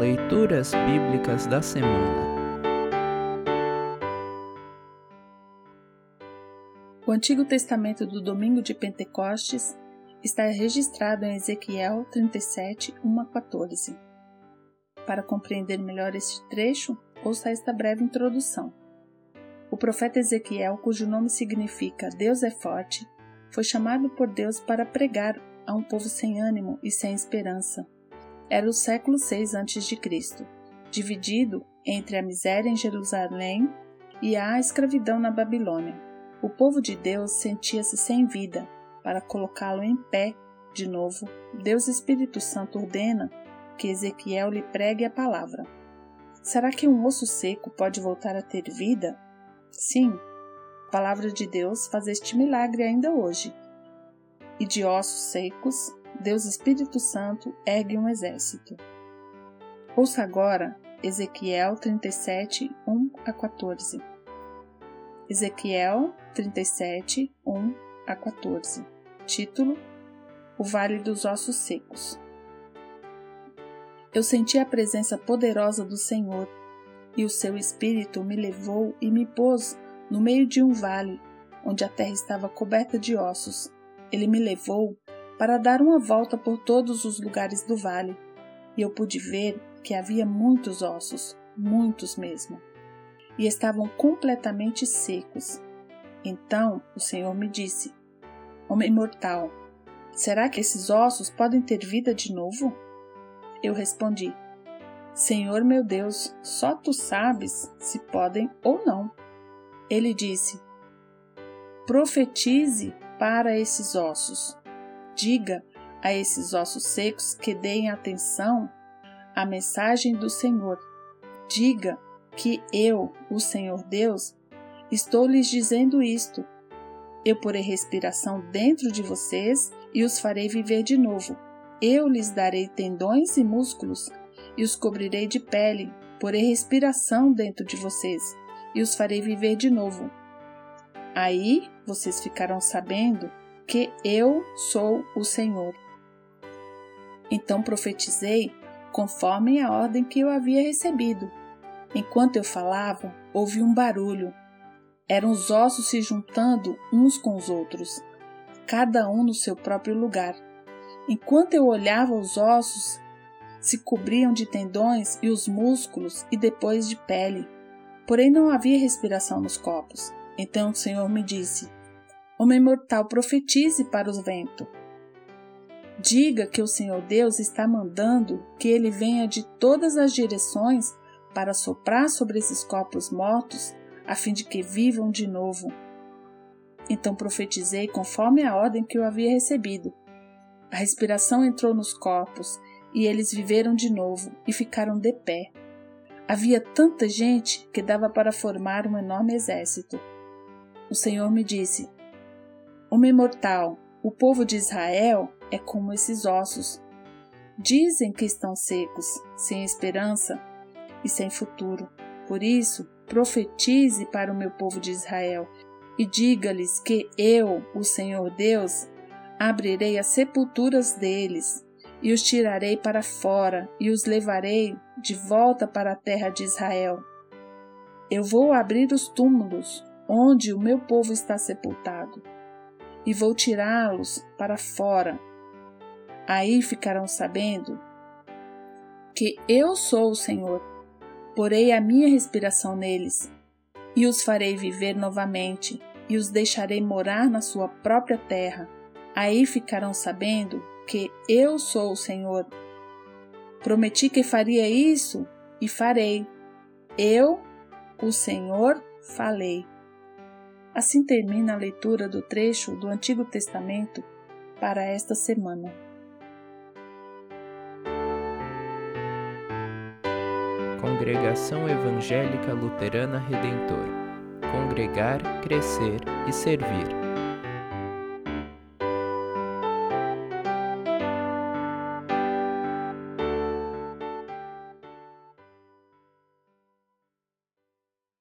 Leituras Bíblicas da Semana O Antigo Testamento do Domingo de Pentecostes está registrado em Ezequiel 37, 1 a 14. Para compreender melhor este trecho, ouça esta breve introdução. O profeta Ezequiel, cujo nome significa Deus é forte, foi chamado por Deus para pregar a um povo sem ânimo e sem esperança. Era o século 6 a.C., dividido entre a miséria em Jerusalém e a escravidão na Babilônia. O povo de Deus sentia-se sem vida. Para colocá-lo em pé de novo, Deus Espírito Santo ordena que Ezequiel lhe pregue a palavra. Será que um osso seco pode voltar a ter vida? Sim, a palavra de Deus faz este milagre ainda hoje. E de ossos secos, Deus Espírito Santo ergue um exército. Ouça agora Ezequiel 37, 1 a 14. Ezequiel 37, 1 a 14. Título: O Vale dos Ossos Secos. Eu senti a presença poderosa do Senhor, e o seu espírito me levou e me pôs no meio de um vale, onde a terra estava coberta de ossos. Ele me levou para dar uma volta por todos os lugares do vale, e eu pude ver que havia muitos ossos, muitos mesmo, e estavam completamente secos. Então o Senhor me disse: Homem mortal, será que esses ossos podem ter vida de novo? Eu respondi: Senhor meu Deus, só tu sabes se podem ou não. Ele disse: Profetize para esses ossos. Diga a esses ossos secos que deem atenção à mensagem do Senhor. Diga que eu, o Senhor Deus, estou lhes dizendo isto. Eu porei respiração dentro de vocês e os farei viver de novo. Eu lhes darei tendões e músculos e os cobrirei de pele. Porei respiração dentro de vocês e os farei viver de novo. Aí vocês ficarão sabendo que eu sou o Senhor. Então profetizei conforme a ordem que eu havia recebido. Enquanto eu falava, ouvi um barulho. Eram os ossos se juntando uns com os outros, cada um no seu próprio lugar. Enquanto eu olhava os ossos, se cobriam de tendões e os músculos e depois de pele porém não havia respiração nos copos. Então o Senhor me disse: Homem mortal, profetize para os ventos. Diga que o Senhor Deus está mandando que ele venha de todas as direções para soprar sobre esses corpos mortos, a fim de que vivam de novo. Então profetizei conforme a ordem que eu havia recebido. A respiração entrou nos corpos e eles viveram de novo e ficaram de pé. Havia tanta gente que dava para formar um enorme exército. O Senhor me disse: Homem mortal, o povo de Israel é como esses ossos. Dizem que estão secos, sem esperança e sem futuro. Por isso, profetize para o meu povo de Israel e diga-lhes que eu, o Senhor Deus, abrirei as sepulturas deles e os tirarei para fora e os levarei de volta para a terra de Israel. Eu vou abrir os túmulos onde o meu povo está sepultado e vou tirá-los para fora. Aí ficarão sabendo que eu sou o Senhor. Porei a minha respiração neles e os farei viver novamente e os deixarei morar na sua própria terra. Aí ficarão sabendo que eu sou o Senhor. Prometi que faria isso e farei. Eu, o Senhor, falei. Assim termina a leitura do trecho do Antigo Testamento para esta semana. Congregação Evangélica Luterana Redentor Congregar, Crescer e Servir.